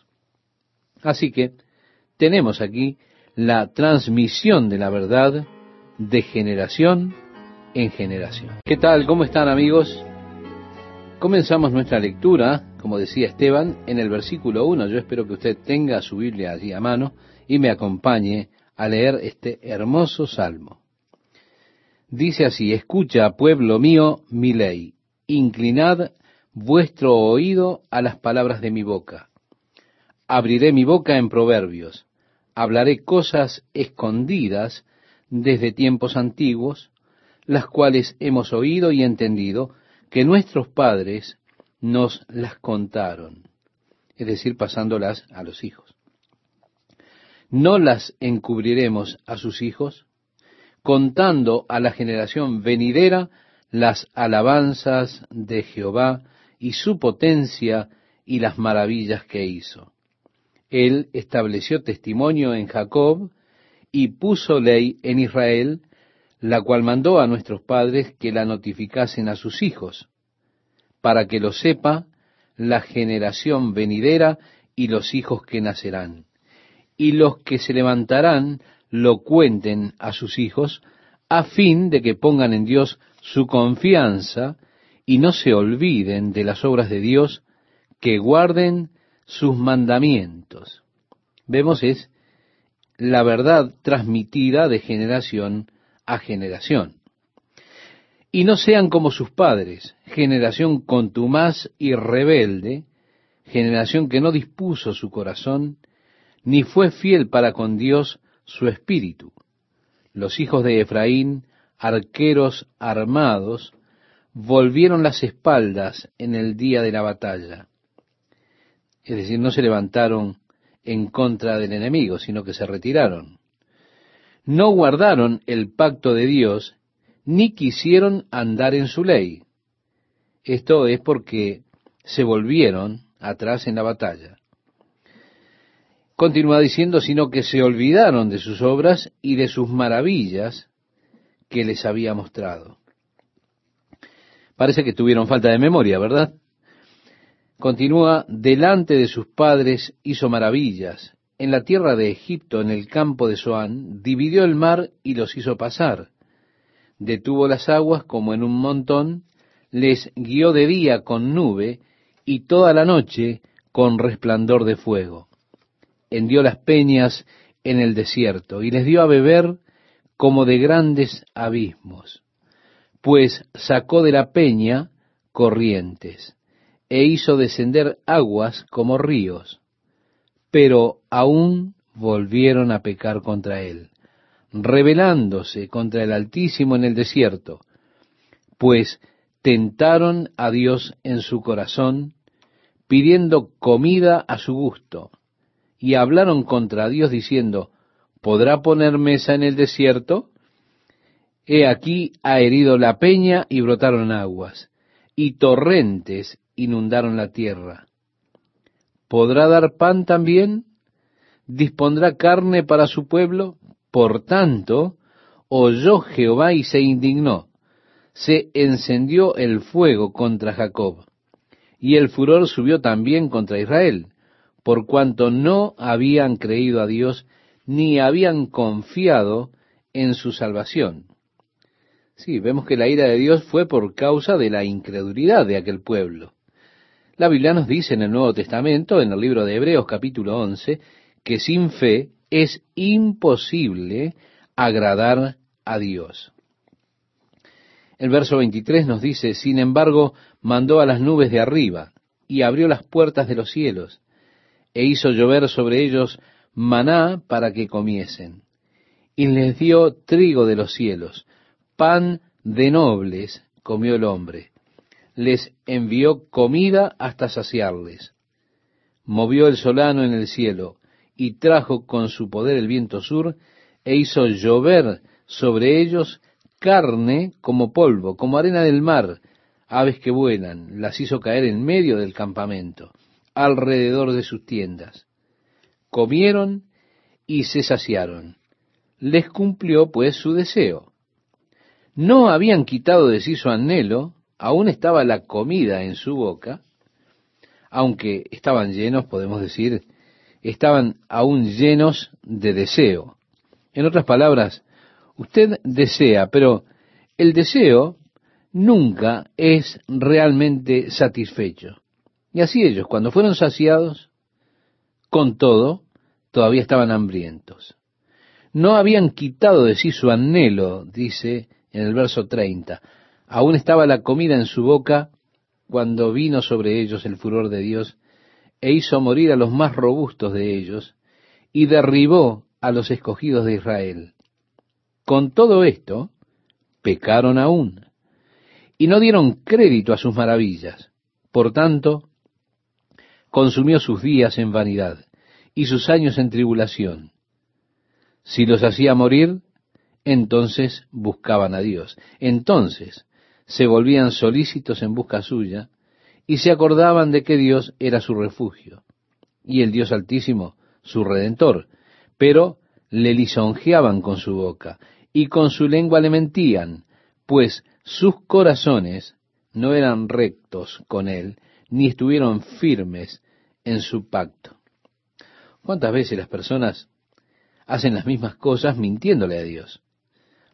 Speaker 1: Así que tenemos aquí la transmisión de la verdad de generación en generación. ¿Qué tal? ¿Cómo están amigos? Comenzamos nuestra lectura, como decía Esteban, en el versículo 1. Yo espero que usted tenga su Biblia allí a mano y me acompañe a leer este hermoso salmo. Dice así, escucha, pueblo mío, mi ley, inclinad vuestro oído a las palabras de mi boca. Abriré mi boca en proverbios, hablaré cosas escondidas desde tiempos antiguos, las cuales hemos oído y entendido, que nuestros padres nos las contaron, es decir, pasándolas a los hijos. No las encubriremos a sus hijos, contando a la generación venidera las alabanzas de Jehová y su potencia y las maravillas que hizo. Él estableció testimonio en Jacob y puso ley en Israel, la cual mandó a nuestros padres que la notificasen a sus hijos, para que lo sepa la generación venidera y los hijos que nacerán. Y los que se levantarán lo cuenten a sus hijos, a fin de que pongan en Dios su confianza y no se olviden de las obras de Dios, que guarden sus mandamientos. Vemos es la verdad transmitida de generación a generación. Y no sean como sus padres, generación contumaz y rebelde, generación que no dispuso su corazón, ni fue fiel para con Dios su espíritu. Los hijos de Efraín, arqueros armados, volvieron las espaldas en el día de la batalla. Es decir, no se levantaron en contra del enemigo, sino que se retiraron. No guardaron el pacto de Dios, ni quisieron andar en su ley. Esto es porque se volvieron atrás en la batalla. Continúa diciendo, sino que se olvidaron de sus obras y de sus maravillas que les había mostrado. Parece que tuvieron falta de memoria, ¿verdad? Continúa, delante de sus padres hizo maravillas. En la tierra de Egipto, en el campo de Zoán, dividió el mar y los hizo pasar. Detuvo las aguas como en un montón, les guió de día con nube y toda la noche con resplandor de fuego. Hendió las peñas en el desierto y les dio a beber como de grandes abismos, pues sacó de la peña corrientes e hizo descender aguas como ríos, pero aún volvieron a pecar contra él, rebelándose contra el Altísimo en el desierto, pues tentaron a Dios en su corazón, pidiendo comida a su gusto, y hablaron contra Dios diciendo, ¿podrá poner mesa en el desierto? He aquí ha herido la peña y brotaron aguas, y torrentes inundaron la tierra. ¿Podrá dar pan también? ¿Dispondrá carne para su pueblo? Por tanto, oyó Jehová y se indignó. Se encendió el fuego contra Jacob y el furor subió también contra Israel, por cuanto no habían creído a Dios ni habían confiado en su salvación. Sí, vemos que la ira de Dios fue por causa de la incredulidad de aquel pueblo. La Biblia nos dice en el Nuevo Testamento, en el libro de Hebreos capítulo 11, que sin fe es imposible agradar a Dios. El verso 23 nos dice, sin embargo, mandó a las nubes de arriba y abrió las puertas de los cielos e hizo llover sobre ellos maná para que comiesen. Y les dio trigo de los cielos, pan de nobles comió el hombre. Les envió comida hasta saciarles. Movió el solano en el cielo y trajo con su poder el viento sur e hizo llover sobre ellos carne como polvo, como arena del mar, aves que vuelan, las hizo caer en medio del campamento, alrededor de sus tiendas. Comieron y se saciaron. Les cumplió pues su deseo. No habían quitado de sí su anhelo, aún estaba la comida en su boca, aunque estaban llenos, podemos decir, estaban aún llenos de deseo. En otras palabras, Usted desea, pero el deseo nunca es realmente satisfecho. Y así ellos, cuando fueron saciados, con todo, todavía estaban hambrientos. No habían quitado de sí su anhelo, dice en el verso 30. Aún estaba la comida en su boca cuando vino sobre ellos el furor de Dios e hizo morir a los más robustos de ellos y derribó a los escogidos de Israel. Con todo esto, pecaron aún y no dieron crédito a sus maravillas. Por tanto, consumió sus días en vanidad y sus años en tribulación. Si los hacía morir, entonces buscaban a Dios. Entonces se volvían solícitos en busca suya y se acordaban de que Dios era su refugio y el Dios altísimo su redentor, pero le lisonjeaban con su boca y con su lengua le mentían, pues sus corazones no eran rectos con él, ni estuvieron firmes en su pacto. ¿Cuántas veces las personas hacen las mismas cosas mintiéndole a Dios.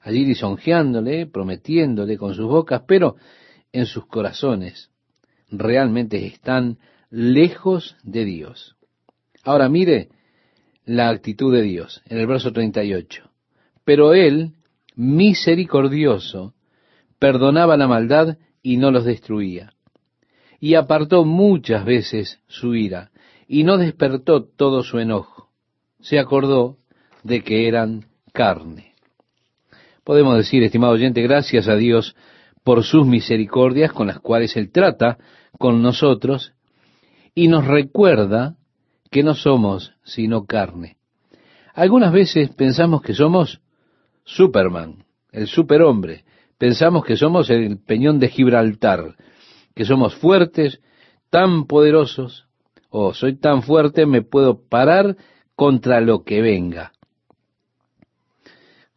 Speaker 1: Allí lisonjeándole, prometiéndole con sus bocas, pero en sus corazones realmente están lejos de Dios. Ahora mire la actitud de Dios en el verso 38. Pero Él, misericordioso, perdonaba la maldad y no los destruía. Y apartó muchas veces su ira y no despertó todo su enojo. Se acordó de que eran carne. Podemos decir, estimado oyente, gracias a Dios por sus misericordias con las cuales Él trata con nosotros y nos recuerda que no somos sino carne. Algunas veces pensamos que somos Superman, el superhombre. Pensamos que somos el peñón de Gibraltar, que somos fuertes, tan poderosos, o soy tan fuerte, me puedo parar contra lo que venga.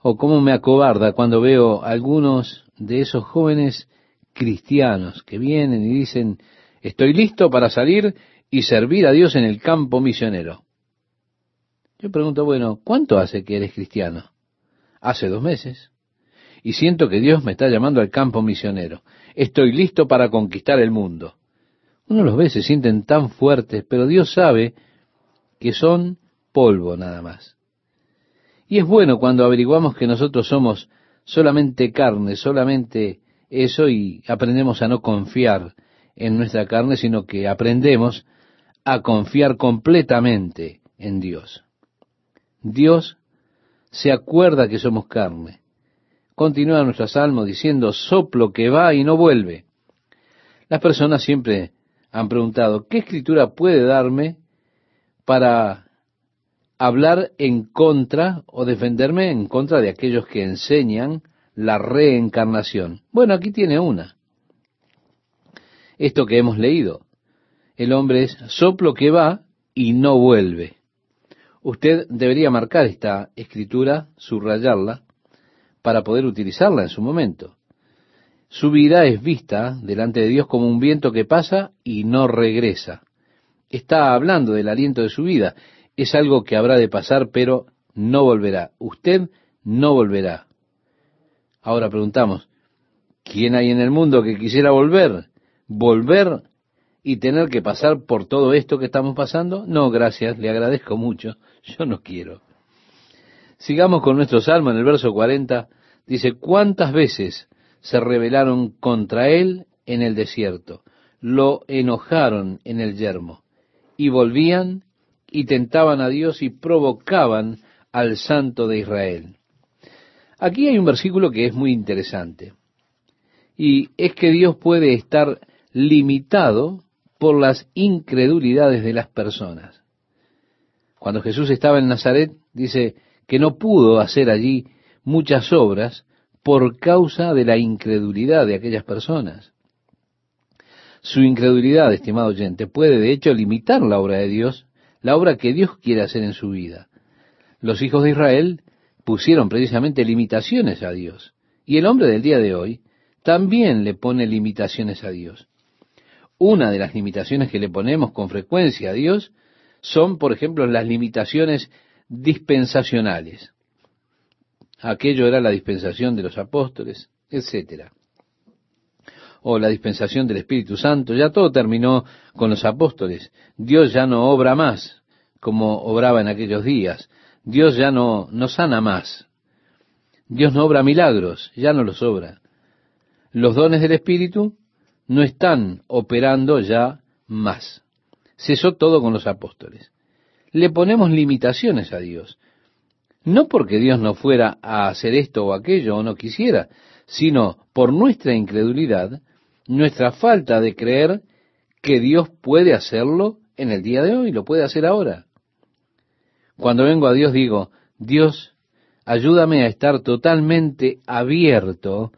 Speaker 1: O cómo me acobarda cuando veo algunos de esos jóvenes cristianos que vienen y dicen, estoy listo para salir y servir a Dios en el campo misionero. Yo pregunto, bueno, ¿cuánto hace que eres cristiano? Hace dos meses. Y siento que Dios me está llamando al campo misionero. Estoy listo para conquistar el mundo. Uno los ve, se sienten tan fuertes, pero Dios sabe que son polvo nada más. Y es bueno cuando averiguamos que nosotros somos solamente carne, solamente eso y aprendemos a no confiar en nuestra carne, sino que aprendemos a confiar completamente en Dios. Dios se acuerda que somos carne. Continúa nuestro salmo diciendo, soplo que va y no vuelve. Las personas siempre han preguntado, ¿qué escritura puede darme para hablar en contra o defenderme en contra de aquellos que enseñan la reencarnación. Bueno, aquí tiene una. Esto que hemos leído. El hombre es soplo que va y no vuelve. Usted debería marcar esta escritura, subrayarla, para poder utilizarla en su momento. Su vida es vista delante de Dios como un viento que pasa y no regresa. Está hablando del aliento de su vida es algo que habrá de pasar, pero no volverá. Usted no volverá. Ahora preguntamos, ¿quién hay en el mundo que quisiera volver? ¿Volver y tener que pasar por todo esto que estamos pasando? No, gracias, le agradezco mucho, yo no quiero. Sigamos con nuestro salmo en el verso 40. Dice, ¿cuántas veces se rebelaron contra él en el desierto? Lo enojaron en el yermo y volvían y tentaban a Dios y provocaban al Santo de Israel. Aquí hay un versículo que es muy interesante. Y es que Dios puede estar limitado por las incredulidades de las personas. Cuando Jesús estaba en Nazaret, dice que no pudo hacer allí muchas obras por causa de la incredulidad de aquellas personas. Su incredulidad, estimado oyente, puede de hecho limitar la obra de Dios la obra que Dios quiere hacer en su vida. Los hijos de Israel pusieron precisamente limitaciones a Dios. Y el hombre del día de hoy también le pone limitaciones a Dios. Una de las limitaciones que le ponemos con frecuencia a Dios son, por ejemplo, las limitaciones dispensacionales. Aquello era la dispensación de los apóstoles, etcétera. O la dispensación del Espíritu Santo, ya todo terminó con los apóstoles. Dios ya no obra más como obraba en aquellos días. Dios ya no, no sana más. Dios no obra milagros, ya no los obra. Los dones del Espíritu no están operando ya más. Cesó todo con los apóstoles. Le ponemos limitaciones a Dios. No porque Dios no fuera a hacer esto o aquello o no quisiera, sino por nuestra incredulidad, nuestra falta de creer que Dios puede hacerlo en el día de hoy, lo puede hacer ahora. Cuando vengo a Dios digo, Dios, ayúdame a estar totalmente abierto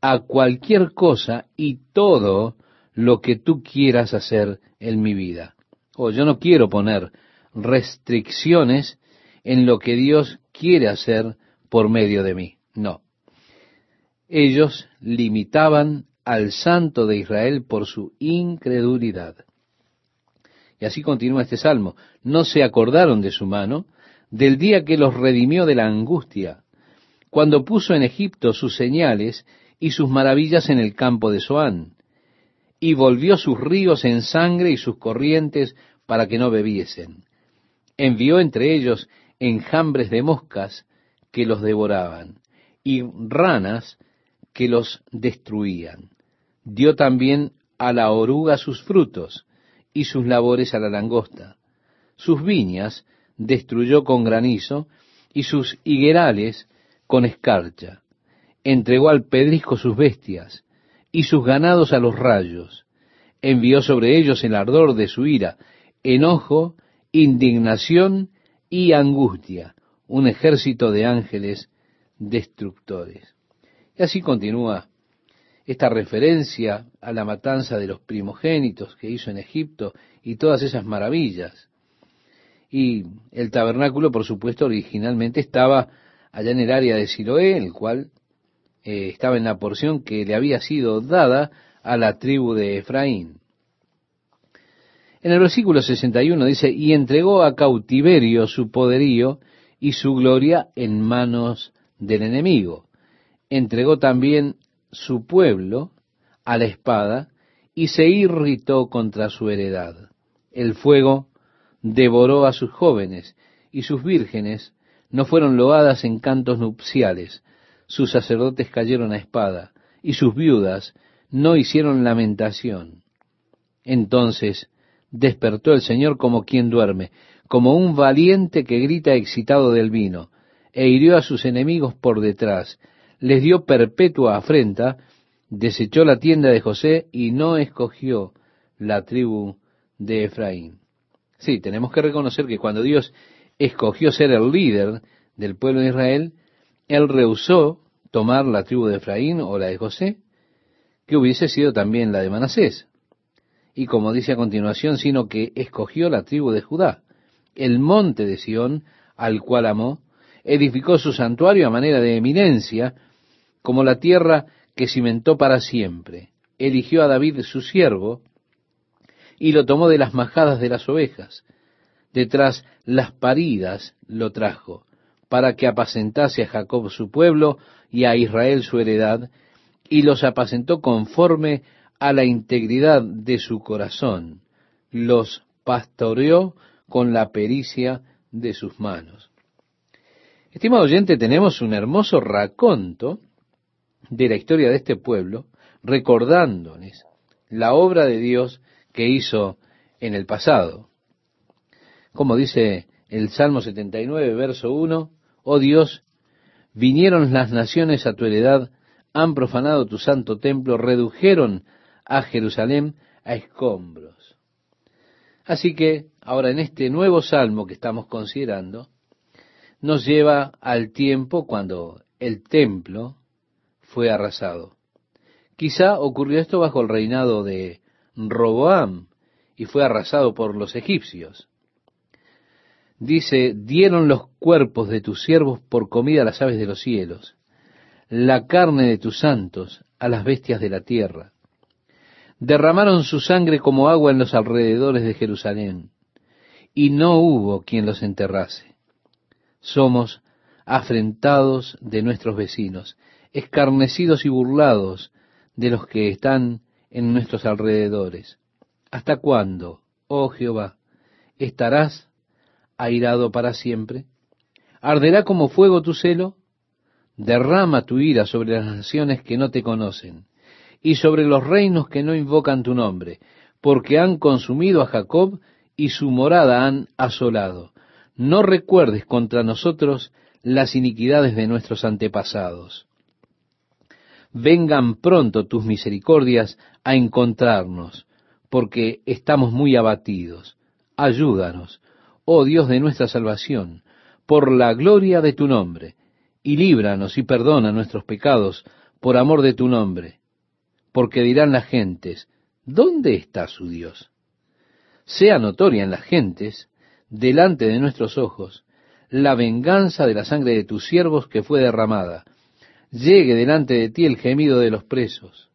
Speaker 1: a cualquier cosa y todo lo que tú quieras hacer en mi vida. O yo no quiero poner restricciones en lo que Dios quiere hacer por medio de mí. No. Ellos limitaban al santo de Israel por su incredulidad. Y así continúa este salmo. No se acordaron de su mano, del día que los redimió de la angustia, cuando puso en Egipto sus señales y sus maravillas en el campo de Zoán, y volvió sus ríos en sangre y sus corrientes para que no bebiesen. Envió entre ellos enjambres de moscas que los devoraban, y ranas que los destruían. Dio también a la oruga sus frutos, y sus labores a la langosta. Sus viñas destruyó con granizo, y sus higuerales con escarcha. Entregó al pedrisco sus bestias, y sus ganados a los rayos. Envió sobre ellos el ardor de su ira, enojo, indignación y angustia, un ejército de ángeles destructores. Y así continúa esta referencia a la matanza de los primogénitos que hizo en Egipto y todas esas maravillas. Y el tabernáculo, por supuesto, originalmente estaba allá en el área de Siloé, el cual eh, estaba en la porción que le había sido dada a la tribu de Efraín. En el versículo 61 dice, y entregó a cautiverio su poderío y su gloria en manos del enemigo. Entregó también su pueblo a la espada y se irritó contra su heredad. El fuego devoró a sus jóvenes y sus vírgenes no fueron loadas en cantos nupciales. Sus sacerdotes cayeron a espada y sus viudas no hicieron lamentación. Entonces despertó el Señor como quien duerme, como un valiente que grita excitado del vino, e hirió a sus enemigos por detrás, les dio perpetua afrenta, desechó la tienda de José y no escogió la tribu de Efraín. Sí, tenemos que reconocer que cuando Dios escogió ser el líder del pueblo de Israel, Él rehusó tomar la tribu de Efraín o la de José, que hubiese sido también la de Manasés. Y como dice a continuación, sino que escogió la tribu de Judá, el monte de Sión, al cual amó, edificó su santuario a manera de eminencia, como la tierra que cimentó para siempre. Eligió a David su siervo, y lo tomó de las majadas de las ovejas. Detrás las paridas lo trajo, para que apacentase a Jacob su pueblo y a Israel su heredad, y los apacentó conforme a la integridad de su corazón. Los pastoreó con la pericia de sus manos. Estimado oyente, tenemos un hermoso raconto de la historia de este pueblo, recordándoles la obra de Dios que hizo en el pasado. Como dice el Salmo 79, verso 1, Oh Dios, vinieron las naciones a tu heredad, han profanado tu santo templo, redujeron a Jerusalén a escombros. Así que ahora en este nuevo salmo que estamos considerando, nos lleva al tiempo cuando el templo fue arrasado. Quizá ocurrió esto bajo el reinado de Roboam y fue arrasado por los egipcios. Dice, dieron los cuerpos de tus siervos por comida a las aves de los cielos, la carne de tus santos a las bestias de la tierra. Derramaron su sangre como agua en los alrededores de Jerusalén, y no hubo quien los enterrase somos afrentados de nuestros vecinos, escarnecidos y burlados de los que están en nuestros alrededores. ¿Hasta cuándo, oh Jehová, estarás airado para siempre? ¿Arderá como fuego tu celo? Derrama tu ira sobre las naciones que no te conocen y sobre los reinos que no invocan tu nombre, porque han consumido a Jacob y su morada han asolado no recuerdes contra nosotros las iniquidades de nuestros antepasados. Vengan pronto tus misericordias a encontrarnos, porque estamos muy abatidos. Ayúdanos, oh Dios de nuestra salvación, por la gloria de tu nombre, y líbranos y perdona nuestros pecados por amor de tu nombre, porque dirán las gentes, ¿dónde está su Dios? Sea notoria en las gentes delante de nuestros ojos la venganza de la sangre de tus siervos que fue derramada. Llegue delante de ti el gemido de los presos.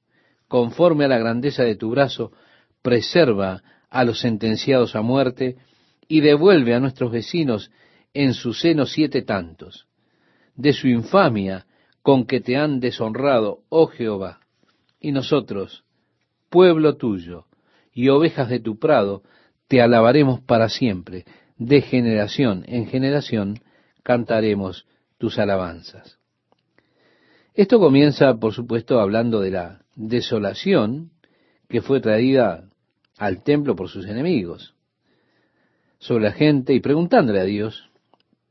Speaker 1: Conforme a la grandeza de tu brazo, preserva a los sentenciados a muerte y devuelve a nuestros vecinos en su seno siete tantos, de su infamia con que te han deshonrado, oh Jehová. Y nosotros, pueblo tuyo y ovejas de tu prado, te alabaremos para siempre, de generación en generación cantaremos tus alabanzas. Esto comienza, por supuesto, hablando de la desolación que fue traída al templo por sus enemigos, sobre la gente y preguntándole a Dios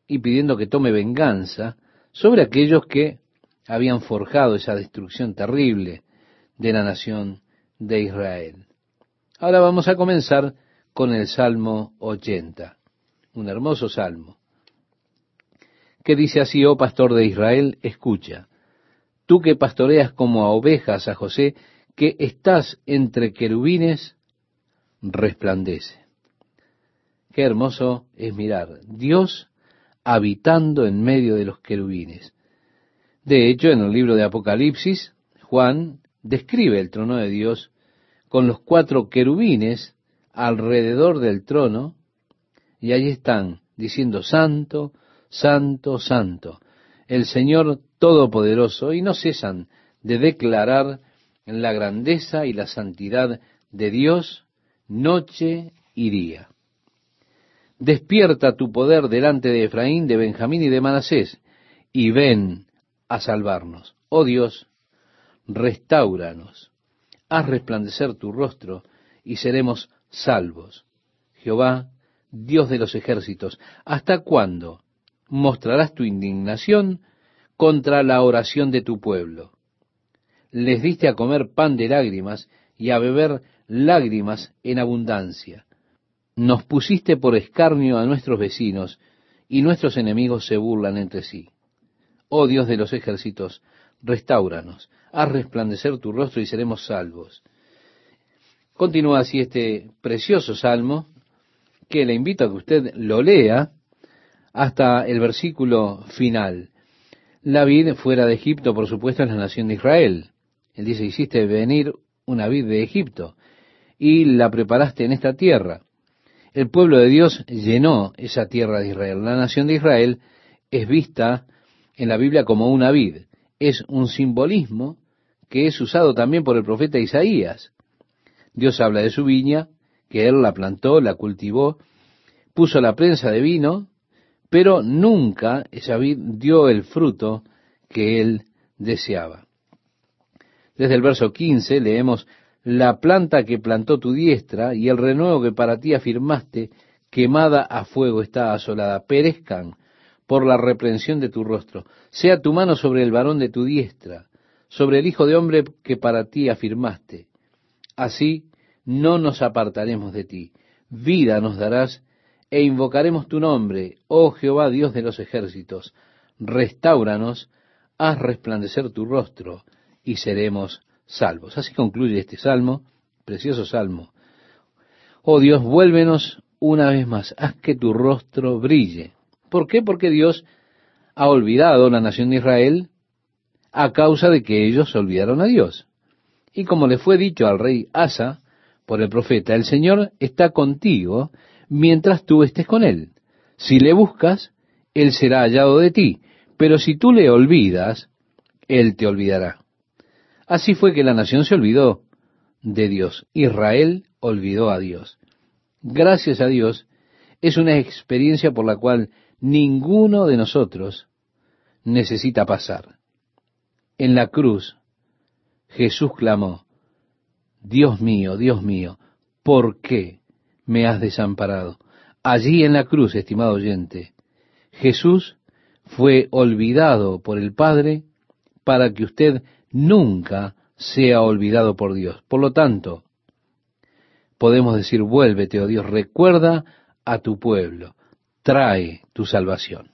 Speaker 1: y pidiendo que tome venganza sobre aquellos que habían forjado esa destrucción terrible de la nación de Israel. Ahora vamos a comenzar con el Salmo 80, un hermoso salmo, que dice así, oh pastor de Israel, escucha, tú que pastoreas como a ovejas a José, que estás entre querubines, resplandece. Qué hermoso es mirar Dios habitando en medio de los querubines. De hecho, en el libro de Apocalipsis, Juan describe el trono de Dios con los cuatro querubines alrededor del trono, y allí están diciendo, Santo, Santo, Santo, el Señor Todopoderoso, y no cesan de declarar la grandeza y la santidad de Dios noche y día. Despierta tu poder delante de Efraín, de Benjamín y de Manasés, y ven a salvarnos. Oh Dios, restauranos, haz resplandecer tu rostro, y seremos salvos. Jehová, Dios de los ejércitos, ¿hasta cuándo mostrarás tu indignación contra la oración de tu pueblo? Les diste a comer pan de lágrimas y a beber lágrimas en abundancia. Nos pusiste por escarnio a nuestros vecinos, y nuestros enemigos se burlan entre sí. Oh Dios de los ejércitos, restauranos, haz resplandecer tu rostro y seremos salvos. Continúa así este precioso salmo, que le invito a que usted lo lea hasta el versículo final. La vid fuera de Egipto, por supuesto, es la nación de Israel. Él dice, hiciste venir una vid de Egipto y la preparaste en esta tierra. El pueblo de Dios llenó esa tierra de Israel. La nación de Israel es vista en la Biblia como una vid. Es un simbolismo que es usado también por el profeta Isaías. Dios habla de su viña, que él la plantó, la cultivó, puso la prensa de vino, pero nunca esa dio el fruto que él deseaba. Desde el verso 15 leemos, la planta que plantó tu diestra y el renuevo que para ti afirmaste, quemada a fuego está asolada, perezcan por la reprensión de tu rostro. Sea tu mano sobre el varón de tu diestra, sobre el hijo de hombre que para ti afirmaste. Así no nos apartaremos de ti. Vida nos darás e invocaremos tu nombre, oh Jehová Dios de los ejércitos. Restauranos, haz resplandecer tu rostro y seremos salvos. Así concluye este salmo, precioso salmo. Oh Dios, vuélvenos una vez más, haz que tu rostro brille. ¿Por qué? Porque Dios ha olvidado la nación de Israel a causa de que ellos olvidaron a Dios. Y como le fue dicho al rey Asa por el profeta, el Señor está contigo mientras tú estés con él. Si le buscas, él será hallado de ti, pero si tú le olvidas, él te olvidará. Así fue que la nación se olvidó de Dios. Israel olvidó a Dios. Gracias a Dios, es una experiencia por la cual ninguno de nosotros necesita pasar. En la cruz, Jesús clamó, Dios mío, Dios mío, ¿por qué me has desamparado? Allí en la cruz, estimado oyente, Jesús fue olvidado por el Padre para que usted nunca sea olvidado por Dios. Por lo tanto, podemos decir, vuélvete, oh Dios, recuerda a tu pueblo, trae tu salvación.